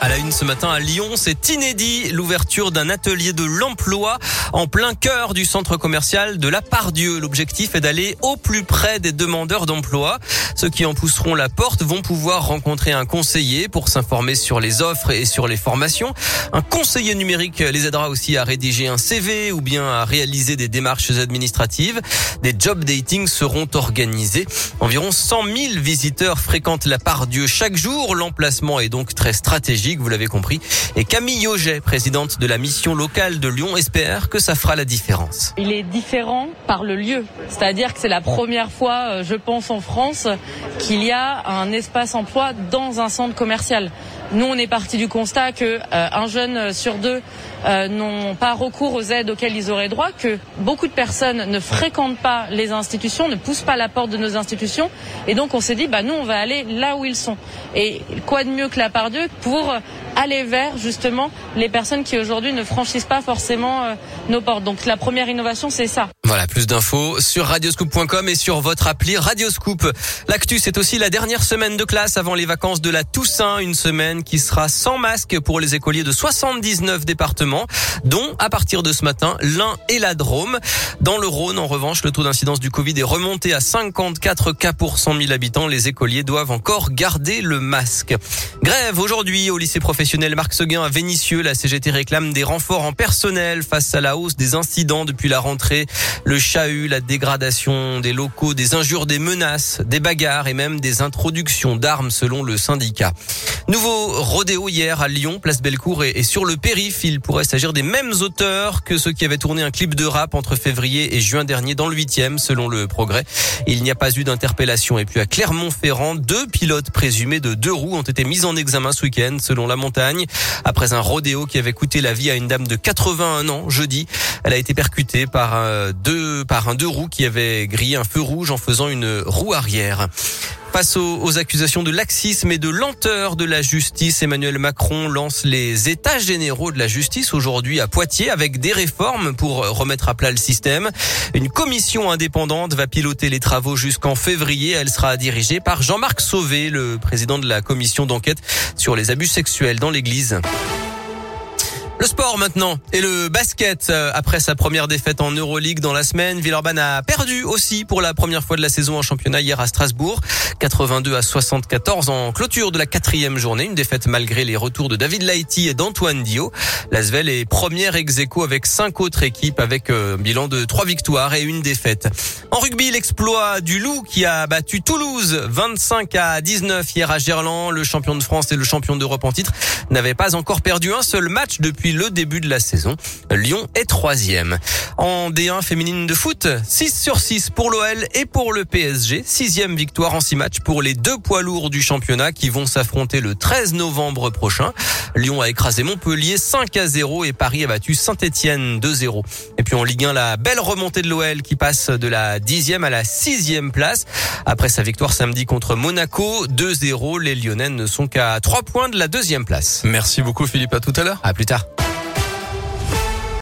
À la une ce matin à Lyon, c'est inédit l'ouverture d'un atelier de l'emploi en plein cœur du centre commercial de la Pardieu. L'objectif est d'aller au plus près des demandeurs d'emploi. Ceux qui en pousseront la porte vont pouvoir rencontrer un conseiller pour s'informer sur les offres et sur les formations. Un conseiller numérique les aidera aussi à rédiger un CV ou bien à réaliser des démarches administratives. Des job dating seront organisés. Environ 100 000 visiteurs fréquentent la Pardieu chaque jour. L'emplacement est donc très stratégique vous l'avez compris. Et Camille Auget, présidente de la mission locale de Lyon, espère que ça fera la différence. Il est différent par le lieu. C'est-à-dire que c'est la première fois, euh, je pense, en France qu'il y a un espace emploi dans un centre commercial. Nous, on est parti du constat que euh, un jeune sur deux euh, n'ont pas recours aux aides auxquelles ils auraient droit, que beaucoup de personnes ne fréquentent pas les institutions, ne poussent pas la porte de nos institutions, et donc on s'est dit, bah nous, on va aller là où ils sont. Et quoi de mieux que la part Dieu pour aller vers justement les personnes qui aujourd'hui ne franchissent pas forcément euh, nos portes. Donc la première innovation, c'est ça. Voilà, plus d'infos sur radioscoop.com et sur votre appli Radioscoop. L'actu, c'est aussi la dernière semaine de classe avant les vacances de la Toussaint, une semaine qui sera sans masque pour les écoliers de 79 départements, dont à partir de ce matin, l'Ain et la Drôme. Dans le Rhône, en revanche, le taux d'incidence du Covid est remonté à 54 cas pour 100 000 habitants. Les écoliers doivent encore garder le masque. Grève aujourd'hui au lycée professionnel Marc Seguin à Vénissieux. La CGT réclame des renforts en personnel face à la hausse des incidents depuis la rentrée. Le chahut, la dégradation des locaux, des injures, des menaces, des bagarres et même des introductions d'armes selon le syndicat. Nouveau rodéo hier à Lyon, place Bellecour et, sur le périph. Il pourrait s'agir des mêmes auteurs que ceux qui avaient tourné un clip de rap entre février et juin dernier dans le 8e, selon le progrès. Il n'y a pas eu d'interpellation. Et puis à Clermont-Ferrand, deux pilotes présumés de deux roues ont été mis en examen ce week-end, selon la Après un rodéo qui avait coûté la vie à une dame de 81 ans jeudi, elle a été percutée par un deux, par un deux roues qui avait grillé un feu rouge en faisant une roue arrière. Face aux, accusations de laxisme et de lenteur de la justice, Emmanuel Macron lance les états généraux de la justice aujourd'hui à Poitiers avec des réformes pour remettre à plat le système. Une commission indépendante va piloter les travaux jusqu'en février. Elle sera dirigée par Jean-Marc Sauvé, le président de la commission d'enquête sur les abus sexuels dans l'église. Le sport maintenant et le basket euh, après sa première défaite en Euroleague dans la semaine, Villeurbanne a perdu aussi pour la première fois de la saison en championnat hier à Strasbourg, 82 à 74 en clôture de la quatrième journée, une défaite malgré les retours de David Laïti et d'Antoine Dio. L'Asvel est première ex avec cinq autres équipes avec euh, un bilan de trois victoires et une défaite. En rugby, l'exploit du Loup qui a battu Toulouse 25 à 19 hier à Gerland. Le champion de France et le champion d'Europe en titre n'avaient pas encore perdu un seul match depuis le début de la saison. Lyon est troisième. En D1 féminine de foot, 6 sur 6 pour l'OL et pour le PSG. Sixième victoire en 6 matchs pour les deux poids lourds du championnat qui vont s'affronter le 13 novembre prochain. Lyon a écrasé Montpellier 5 à 0 et Paris a battu Saint-Etienne 2-0. Et puis en Ligue 1, la belle remontée de l'OL qui passe de la 10e à la 6e place. Après sa victoire samedi contre Monaco, 2-0, les Lyonnais ne sont qu'à 3 points de la deuxième place. Merci beaucoup Philippe, à tout à l'heure. À plus tard.